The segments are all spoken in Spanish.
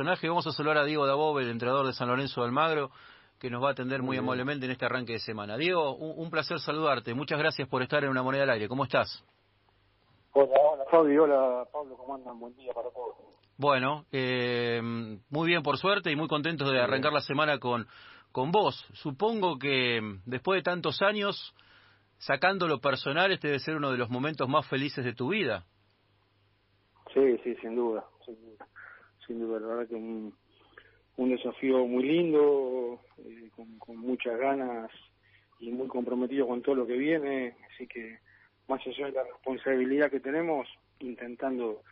personaje. Vamos a saludar a Diego Dabov, el entrenador de San Lorenzo de Almagro, que nos va a atender muy, amablemente en este arranque de semana. Diego, un, placer saludarte. Muchas gracias por estar en Una Moneda al Aire. ¿Cómo estás? Hola, hola Fabio, hola Pablo, ¿cómo andan? Buen día para todos. Bueno, eh, muy bien por suerte y muy contentos de arrancar la semana con, con vos. Supongo que después de tantos años, sacando lo personal, este debe ser uno de los momentos más felices de tu vida. Sí, sí, sin duda, sin duda, la verdad que un, un desafío muy lindo, eh, con, muchas ganas y muy comprometido con todo lo que viene, así que más allá de la responsabilidad que tenemos, intentando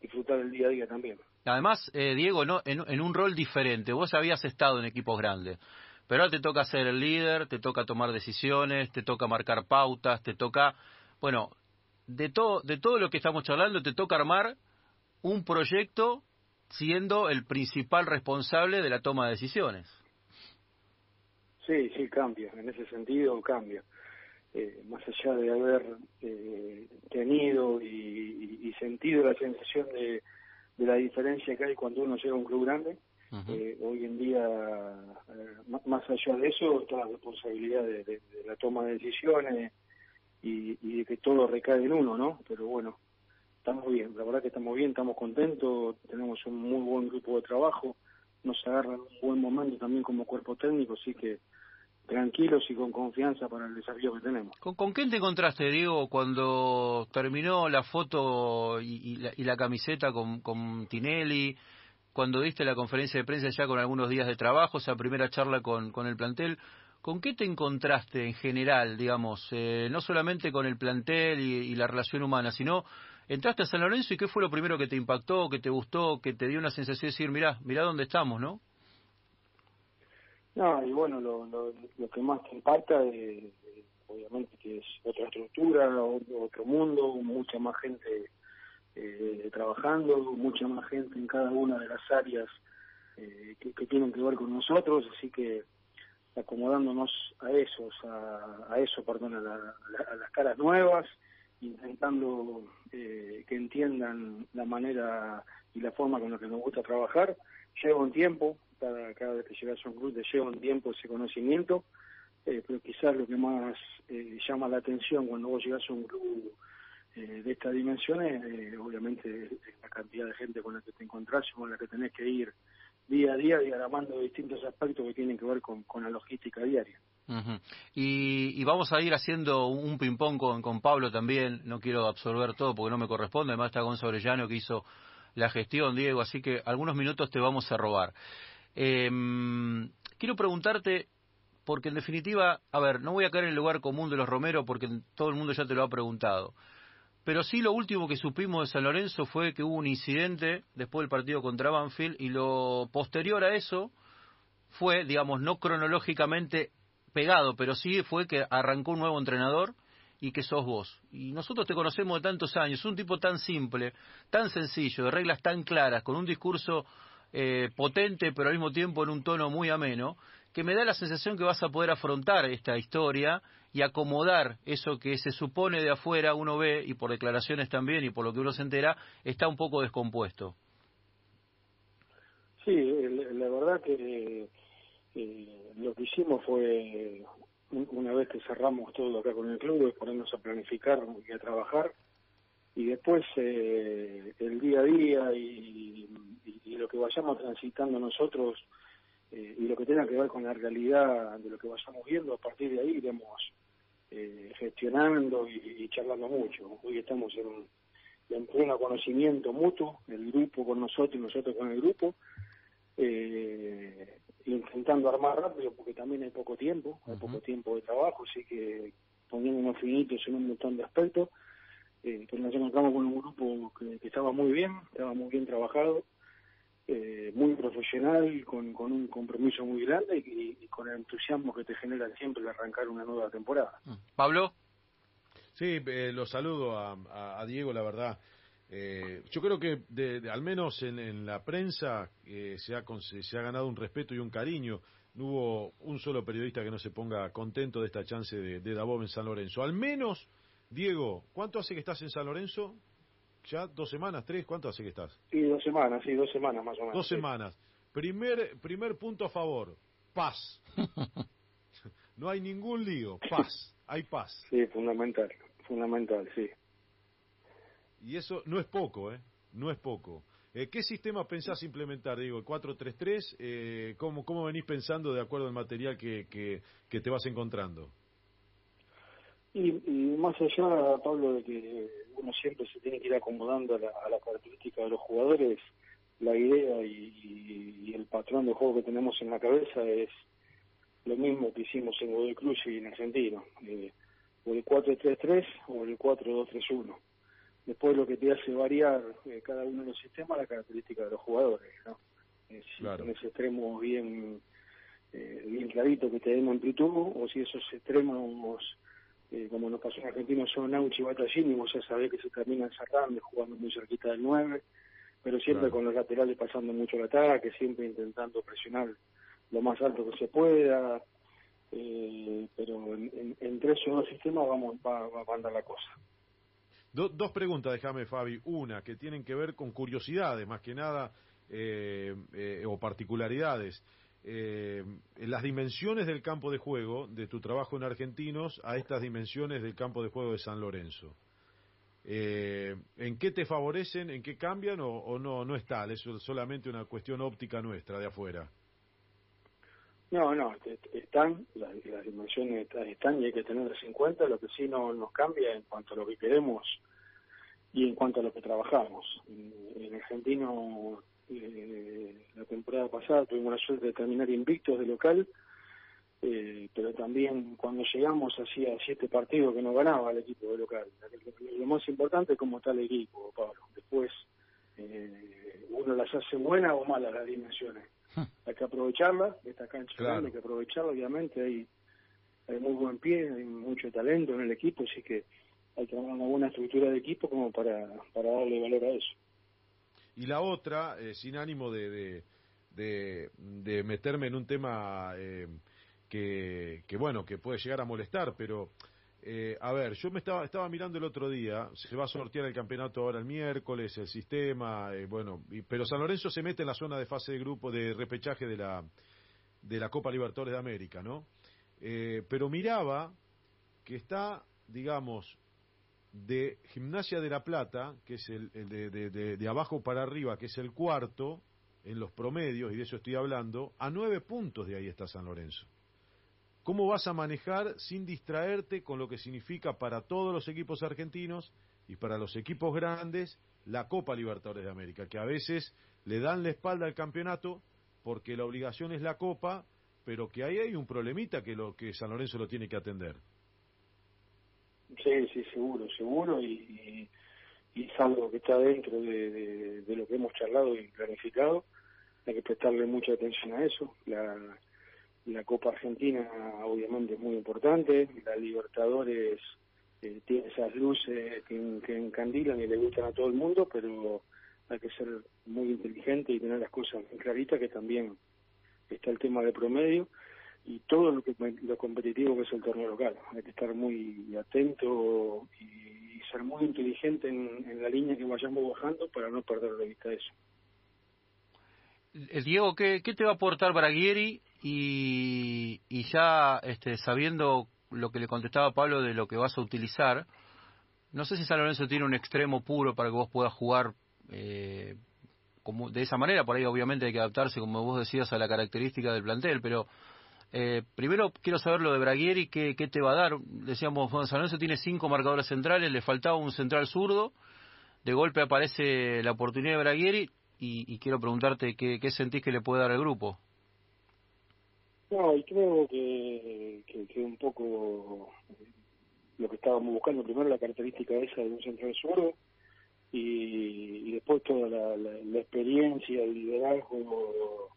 disfrutar el día a día también. Además, eh, Diego, no, en, un rol diferente, vos habías estado en equipos grandes, pero ahora te toca ser el líder, te toca tomar decisiones, te toca marcar pautas, te toca, bueno, de todo, de todo lo que estamos charlando, te toca armar un proyecto siendo el principal responsable de la toma de decisiones. Sí, sí, cambia, en ese sentido cambia. Eh, más allá de haber eh, tenido y, sentido la sensación de, la diferencia que hay cuando uno llega a un club grande, eh, hoy en día, más allá de eso, está la responsabilidad de, la toma de decisiones y, y de que todo recae en uno, ¿no? Pero bueno, estamos bien, la verdad que estamos bien, estamos contentos, tenemos un muy buen grupo de trabajo, nos agarra un buen momento también como cuerpo técnico, así que tranquilos y con confianza para el desafío que tenemos. ¿Con, con quién te encontraste, Diego, cuando terminó la foto y, la, camiseta con, con Tinelli? Cuando diste la conferencia de prensa ya con algunos días de trabajo, esa primera charla con, con el plantel, ¿con qué te encontraste en general, digamos, eh, no solamente con el plantel y, la relación humana, sino entraste a San Lorenzo y qué fue lo primero que te impactó, que te gustó, que te dio una sensación de decir, mirá, mirá dónde estamos, ¿no? No, y bueno, lo, lo, que más te impacta, eh, obviamente que es otra estructura, otro mundo, mucha más gente eh, trabajando, mucha más gente en cada una de las áreas eh, que, tienen que ver con nosotros, así que acomodándonos a esos, a, a eso, perdón, a, a las caras nuevas, intentando eh, que entiendan la manera y la forma con la que nos gusta trabajar. Lleva un tiempo, cada, cada vez que llegas a un club te lleva un tiempo ese conocimiento, eh, pero quizás lo que más eh, llama la atención cuando vos llegas a un club de estas dimensiones, obviamente la cantidad de gente con la que te encontrás y con la que tenés que ir día a día diagramando distintos aspectos que tienen que ver con la logística diaria y, vamos a ir haciendo un ping-pong con, Pablo también. No quiero absorber todo porque no me corresponde. Además está Gonzalo Orellano que hizo la gestión, Diego. Así que algunos minutos te vamos a robar. Em, quiero preguntarte, porque en definitiva, a ver, no voy a caer en el lugar común de los Romero porque todo el mundo ya te lo ha preguntado. Pero sí lo último que supimos de San Lorenzo fue que hubo un incidente después del partido contra Banfield y lo posterior a eso fue, digamos, no cronológicamente pegado, pero sí fue que arrancó un nuevo entrenador y que sos vos. Y nosotros te conocemos de tantos años, un tipo tan simple, tan sencillo, de reglas tan claras, con un discurso eh, potente, pero al mismo tiempo en un tono muy ameno, que me da la sensación que vas a poder afrontar esta historia y acomodar eso que se supone de afuera uno ve, y por declaraciones también, y por lo que uno se entera, está un poco descompuesto. Sí, la verdad que eh, lo que hicimos fue, una vez que cerramos todo acá con el club, ponernos a planificar y a trabajar, y después eh, el día a día y, lo que vayamos transitando nosotros eh, y lo que tenga que ver con la realidad de lo que vayamos viendo, a partir de ahí iremos eh, gestionando y, charlando mucho. Hoy estamos en, en pleno conocimiento mutuo, el grupo con nosotros y nosotros con el grupo, eh, intentando armar rápido porque también hay poco tiempo, hay poco tiempo de trabajo, así que poniendo unos finitos en un montón de aspectos. Eh, pues nos encontramos con un grupo que, estaba muy bien, estaba muy bien trabajado, eh, muy profesional, con, con un compromiso muy grande y, con el entusiasmo que te genera siempre el arrancar una nueva temporada. Pablo. Sí, eh, lo saludo a, a Diego, la verdad. Eh, yo creo que de, al menos en, la prensa eh, se, ha, se ha ganado un respeto y un cariño. No hubo un solo periodista que no se ponga contento de esta chance de, de en San Lorenzo. Al menos, Diego, ¿cuánto hace que estás en San Lorenzo? ya dos semanas, tres, ¿cuánto hace que estás? Sí, dos semanas, sí, dos semanas más o menos. Dos semanas. Primer, primer punto a favor, paz. no hay ningún lío, paz, hay paz. Sí, fundamental, fundamental, sí. Y eso no es poco, ¿eh? No es poco. Eh, ¿Qué sistema pensás implementar? Digo, el 433, eh, ¿cómo, ¿cómo venís pensando de acuerdo al material que, que, te vas encontrando? Y, más allá, Pablo, de que uno siempre se tiene que ir acomodando a la, característica de los jugadores, la idea y, el patrón de juego que tenemos en la cabeza es lo mismo que hicimos en Godoy Cruz y en Argentino, eh, o el 4-3-3 o el 4-2-3-1 después lo que te hace variar eh, cada uno de los sistemas la característica de los jugadores ¿no? Eh, si tienes extremos bien eh, bien clarito que te den amplitud o si esos extremos eh, como nos pasó en Argentina son Nauchi y Batallini vos ya sabés que se terminan cerrando jugando muy cerquita del 9 pero siempre con los laterales pasando mucho el ataque siempre intentando presionar lo más alto que se pueda pero entre esos dos sistemas vamos va, va a andar la cosa dos preguntas, déjame, Fabi. Una, que tienen que ver con curiosidades, más que nada, eh, eh, o particularidades. Eh, las dimensiones del campo de juego de tu trabajo en Argentinos a estas dimensiones del campo de juego de San Lorenzo. ¿En qué te favorecen, en qué cambian o, no, no es tal? Es solamente una cuestión óptica nuestra de afuera. No, no, están, las, dimensiones están y hay que tenerlas en cuenta. Lo que sí no nos cambia en cuanto a lo que queremos y en cuanto a lo que trabajamos. En, Argentino, eh, la temporada pasada tuvimos la suerte de terminar invictos de local, eh, pero también cuando llegamos hacía siete partidos que no ganaba el equipo de local. Lo, más importante es cómo está el equipo, Pablo. Después, eh, uno las hace buenas o malas las dimensiones. Hay que aprovecharla, esta cancha hay que aprovecharla, obviamente, hay, hay muy buen pie, hay mucho talento en el equipo, así que hay que tener una buena estructura de equipo como para, para darle valor a eso. Y la otra, eh, sin ánimo de, de, de, meterme en un tema eh, que, que, bueno, que puede llegar a molestar, pero eh, a ver, yo me estaba, estaba mirando el otro día, se va a sortear el campeonato ahora el miércoles, el sistema, bueno, pero San Lorenzo se mete en la zona de fase de grupo de repechaje de la, de la Copa Libertadores de América, ¿no? pero miraba que está, digamos, de Gimnasia de la Plata, que es el, de, de, abajo para arriba, que es el cuarto en los promedios, y de eso estoy hablando, a nueve puntos de ahí está San Lorenzo. ¿Cómo vas a manejar sin distraerte con lo que significa para todos los equipos argentinos y para los equipos grandes la Copa Libertadores de América? Que a veces le dan la espalda al campeonato porque la obligación es la Copa, pero que ahí hay un problemita que, lo, que San Lorenzo lo tiene que atender. Sí, sí, seguro, seguro, y, y, es algo que está dentro de, de, lo que hemos charlado y planificado. Hay que prestarle mucha atención a eso. La, la Copa Argentina, obviamente, es muy importante. La Libertadores eh, tiene esas luces que, encandilan y le gustan a todo el mundo, pero hay que ser muy inteligente y tener las cosas claritas, que también está el tema de promedio y todo lo, que, lo competitivo que es el torneo local. Hay que estar muy atento y ser muy inteligente en, la línea que vayamos bajando para no perder de vista eso. El Diego, ¿qué, ¿qué te va a aportar Braguieri y, y ya este, sabiendo lo que le contestaba Pablo de lo que vas a utilizar, no sé si San Lorenzo tiene un extremo puro para que vos puedas jugar eh, como, de esa manera, por ahí obviamente hay que adaptarse, como vos decías, a la característica del plantel, pero eh, primero quiero saber lo de Braguieri, ¿qué, te va a dar? Decíamos, San Lorenzo tiene cinco marcadores centrales, le faltaba un central zurdo, de golpe aparece la oportunidad de Braguieri y, quiero preguntarte qué, qué sentís que le puede dar el grupo. No, y creo que, que, un poco lo que estábamos buscando, primero la característica esa de un central zurdo y, después toda la, la experiencia, el liderazgo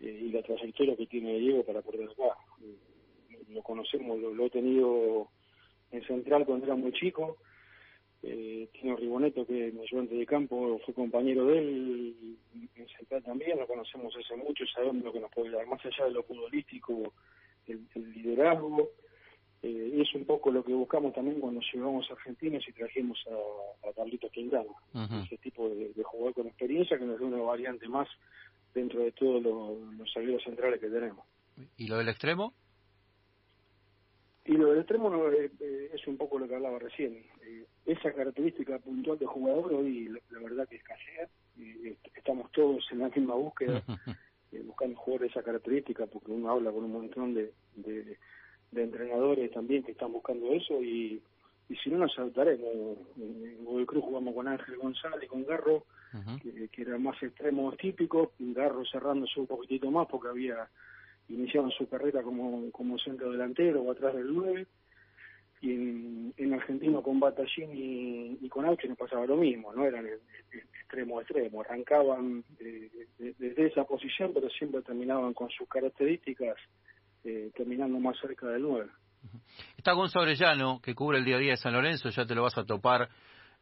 eh, y la trayectoria que tiene Diego para poder acá. Lo conocemos, lo, he tenido en Central cuando era muy chico. Eh, tiene Riboneto, que me ayudante de campo, fue compañero de él en Central también, lo conocemos hace mucho, sabemos lo que nos puede dar, más allá de lo futbolístico, el, liderazgo, eh, es un poco lo que buscamos también cuando llegamos a Argentina y trajimos a, a Carlitos Quintana, ese tipo de, jugador con experiencia que nos da una variante más dentro de todos los salidos centrales que tenemos. ¿Y lo del extremo? Y lo del extremo eh, eh, es un poco lo que hablaba recién. esa característica puntual de jugador hoy la, verdad que escasea. estamos todos en la misma búsqueda, buscando jugadores de esa característica, porque uno habla con un montón de de entrenadores también que están buscando eso y, y si no nos adaptaremos. En Google Cruz jugamos con Ángel González, con Garro, que, que, era más extremos típicos, Garro cerrándose un poquitito más porque había iniciado su carrera como, como centro delantero o atrás del 9 y en, en Argentino con Batallín y, con Auche nos pasaba lo mismo, no eran extremo extremo, arrancaban desde esa posición pero siempre terminaban con sus características eh, terminando más cerca del 9. Está Gonzalo Orellano, que cubre el día a día de San Lorenzo, ya te lo vas a topar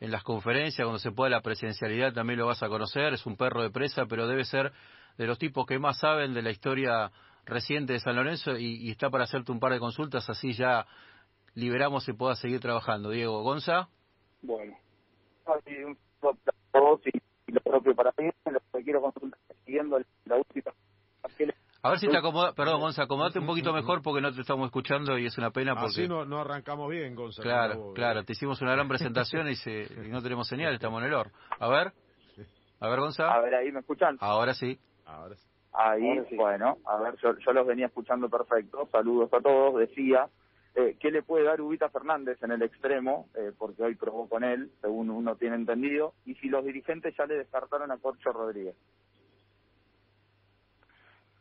en las conferencias, cuando se pueda la presencialidad también lo vas a conocer, es un perro de presa, pero debe ser de los tipos que más saben de la historia reciente de San Lorenzo y, está para hacerte un par de consultas, así ya liberamos y puedas seguir trabajando. Diego, Gonza. Bueno, y lo propio para mí, lo que quiero consultar, siguiendo la última a ver si te acomoda, perdón, Gonza, acomodate un poquito mejor porque no te estamos escuchando y es una pena porque... Así no, no arrancamos bien, Gonza. Claro, claro, te hicimos una gran presentación y, se, no tenemos señal, estamos en el or. A ver, a ver, Gonza. A ver, ahí me escuchan. Ahora sí. Ahora sí. Ahí, bueno, a ver, yo, yo, los venía escuchando perfecto. Saludos a todos. Decía, eh, ¿qué le puede dar Ubita Fernández en el extremo? Eh, porque hoy probó con él, según uno tiene entendido. Y si los dirigentes ya le descartaron a Corcho Rodríguez.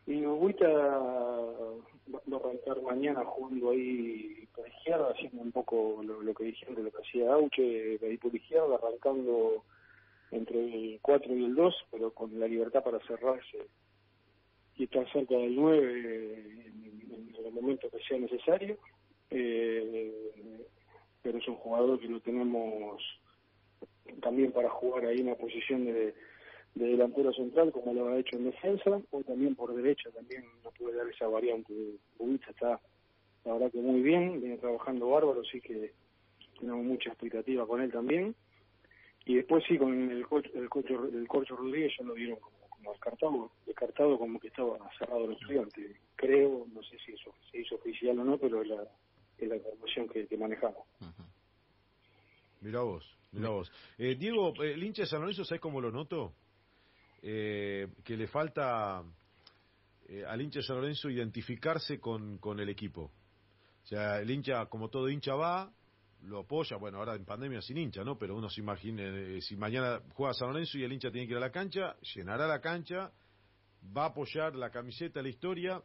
Y Huguita va a arrancar mañana jugando ahí por izquierda, haciendo un poco lo, que dijeron de lo que hacía Auche, ahí por izquierda, arrancando entre el 4 y el 2, pero con la libertad para cerrarse y estar cerca del 9 en, el momento que sea necesario. Eh, pero es un jugador que lo tenemos también para jugar ahí en una posición de de delantero central como lo ha hecho en defensa o también por derecha también no puede dar esa variante Bubica está la verdad que muy bien viene trabajando bárbaro así que tenemos mucha expectativa con él también y después sí con el el coche el Corcho Rodríguez ya lo vieron como, como descartado descartado como que estaba cerrado el estudiante creo no sé si eso se hizo oficial o no pero es la es la información que, manejamos Mira vos, mira vos. Eh, Diego, eh, el hincha de San Lorenzo, ¿sabes cómo lo noto? eh, que le falta eh, al hincha de San Lorenzo identificarse con, con el equipo. O sea, el hincha, como todo hincha va, lo apoya, bueno, ahora en pandemia sin hincha, ¿no? Pero uno se imagina, eh, si mañana juega San Lorenzo y el hincha tiene que ir a la cancha, llenará la cancha, va a apoyar la camiseta, la historia,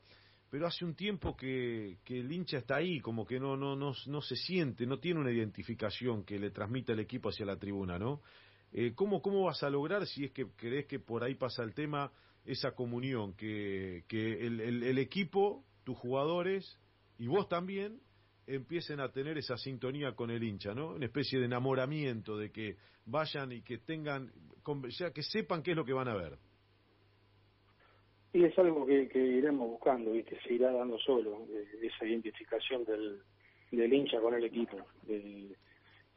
pero hace un tiempo que, que el hincha está ahí, como que no, no, no, no se siente, no tiene una identificación que le transmita el equipo hacia la tribuna, ¿no? Eh, ¿cómo, ¿Cómo vas a lograr, si es que crees que por ahí pasa el tema, esa comunión, que, que el, el, equipo, tus jugadores y vos también empiecen a tener esa sintonía con el hincha, ¿no? Una especie de enamoramiento, de que vayan y que tengan, ya que sepan qué es lo que van a ver. Y es algo que, iremos buscando y que se irá dando solo, esa identificación del, del hincha con el equipo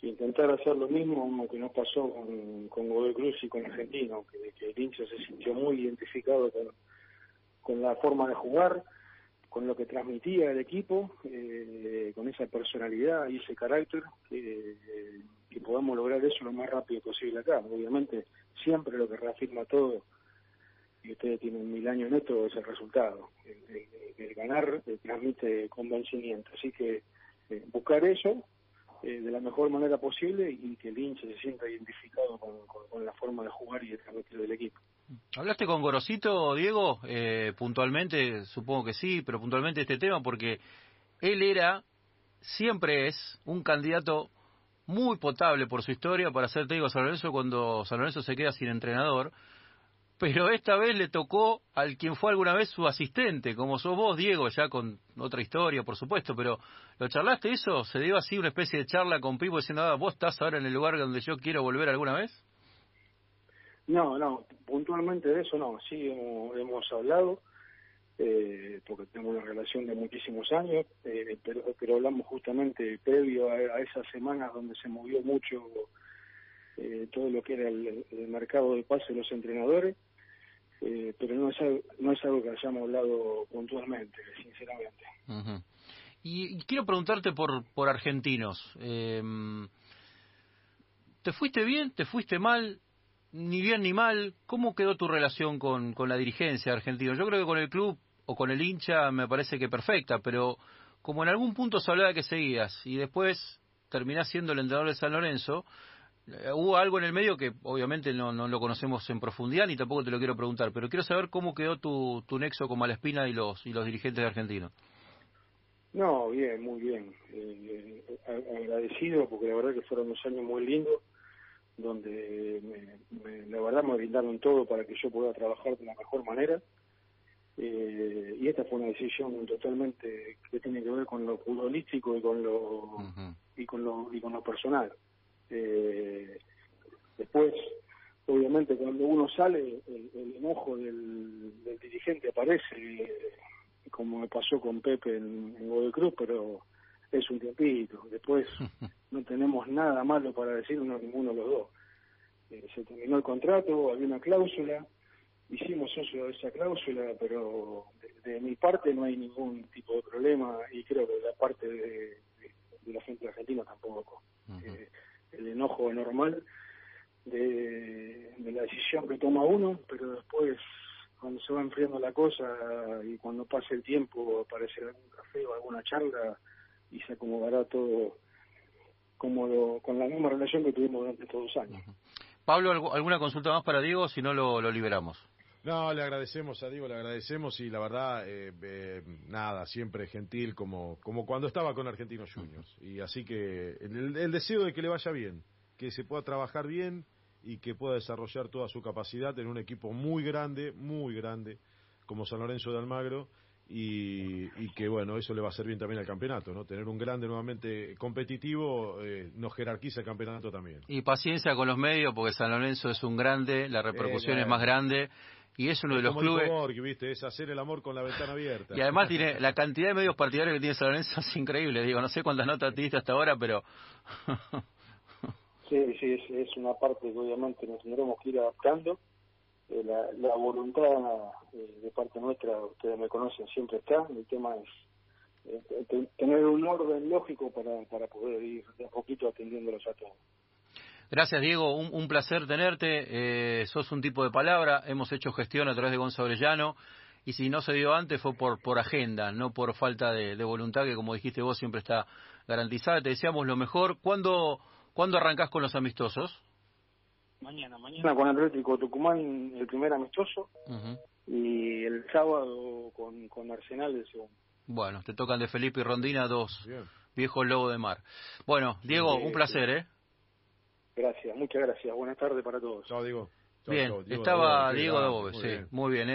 intentar hacer lo mismo que nos pasó con, con Godoy Cruz y con Argentino, que, el hincha se sintió muy identificado con la forma de jugar, con lo que transmitía el equipo, eh, con esa personalidad y ese carácter, que, podamos lograr eso lo más rápido posible acá. Obviamente, siempre lo que reafirma todo, y ustedes tienen mil años en esto, es el resultado. El, ganar eh, transmite convencimiento. Así que eh, buscar eso, eh, de la mejor manera posible y que el hincha se sienta identificado con, la forma de jugar y de transmitir del equipo. ¿Hablaste con Gorosito, Diego? Eh, puntualmente, supongo que sí, pero puntualmente este tema, porque él era, siempre es, un candidato muy potable por su historia para ser técnico de San Lorenzo cuando San Lorenzo se queda sin entrenador pero esta vez le tocó al quien fue alguna vez su asistente, como sos vos, Diego, ya con otra historia, por supuesto, pero ¿lo charlaste eso? ¿Se dio así una especie de charla con Pipo diciendo, ah, vos estás ahora en el lugar donde yo quiero volver alguna vez? No, no, puntualmente de eso no, sí hemos, hablado eh, porque tengo una relación de muchísimos años, eh, pero, pero hablamos justamente previo a, esas semanas donde se movió mucho eh, todo lo que era el, mercado de pase de los entrenadores, pero no es, no es algo que hayamos hablado puntualmente, sinceramente. y, y, quiero preguntarte por, por argentinos. ¿Te fuiste bien? ¿Te fuiste mal? Ni bien ni mal. ¿Cómo quedó tu relación con, con la dirigencia argentina? Yo creo que con el club o con el hincha me parece que perfecta, pero como en algún punto se hablaba que seguías y después terminás siendo el entrenador de San Lorenzo, eh, hubo algo en el medio que obviamente no, no, lo conocemos en profundidad ni tampoco te lo quiero preguntar, pero quiero saber cómo quedó tu, tu nexo con Malespina y los, y los dirigentes de Argentina. No, bien, muy bien. Eh, agradecido porque la verdad que fueron unos años muy lindos donde me, la verdad me brindaron todo para que yo pueda trabajar de la mejor manera. Eh, y esta fue una decisión totalmente que tiene que ver con lo futbolístico y con lo y con lo y con lo personal. Eh, después obviamente cuando uno sale el, enojo del, dirigente aparece eh, como me pasó con Pepe en, en Cruz pero es un tiempito. Después no tenemos nada malo para decir uno ninguno de los dos se terminó el contrato había una cláusula hicimos uso de esa cláusula, pero de, mi parte no hay ningún tipo de problema y creo que de la parte de, la gente argentina tampoco. Eh, el enojo normal de, la decisión que toma uno, pero después cuando se va enfriando la cosa y cuando pase el tiempo aparece algún café o alguna charla y se acomodará todo como con la misma relación que tuvimos durante todos los años. Pablo, ¿alguna consulta más para Diego? Si no, lo liberamos. No, le agradecemos a Diego, le agradecemos y la verdad, eh, eh, nada, siempre gentil como, como cuando estaba con Argentinos Juniors. Y así que el, deseo de que le vaya bien, que se pueda trabajar bien y que pueda desarrollar toda su capacidad en un equipo muy grande, muy grande, como San Lorenzo de Almagro. Y, y, que bueno, eso le va a hacer bien también al campeonato, ¿no? Tener un grande nuevamente competitivo eh, nos jerarquiza el campeonato también. Y paciencia con los medios, porque San Lorenzo es un grande, la repercusión es más grande y es uno de los clubes ¿viste? es hacer el amor con la ventana abierta y además tiene la cantidad de medios partidarios que tiene San Lorenzo es increíble digo no sé cuántas notas diste hasta ahora pero sí sí es, una parte que obviamente nos tendremos que ir adaptando eh, la, voluntad eh, de parte nuestra ustedes me conocen siempre está el tema es eh, tener un orden lógico para, para poder ir de a poquito atendiéndolos a todos Gracias, Diego. Un, placer tenerte. Eh, sos un tipo de palabra. Hemos hecho gestión a través de Gonzalo Orellano. Y si no se dio antes fue por, por agenda, no por falta de, voluntad, que como dijiste vos siempre está garantizada. Te deseamos lo mejor. ¿Cuándo, ¿cuándo arrancás con los amistosos? Mañana, mañana con Atlético Tucumán el primer amistoso y el sábado con, con Arsenal el segundo. Bueno, te tocan de Felipe y Rondina dos viejos lobos de mar. Bueno, Diego, un placer, ¿eh? Gracias, muchas gracias. Buenas tardes para todos. Chao, Diego. bien, estaba Diego de Boves, sí, muy bien. ¿eh?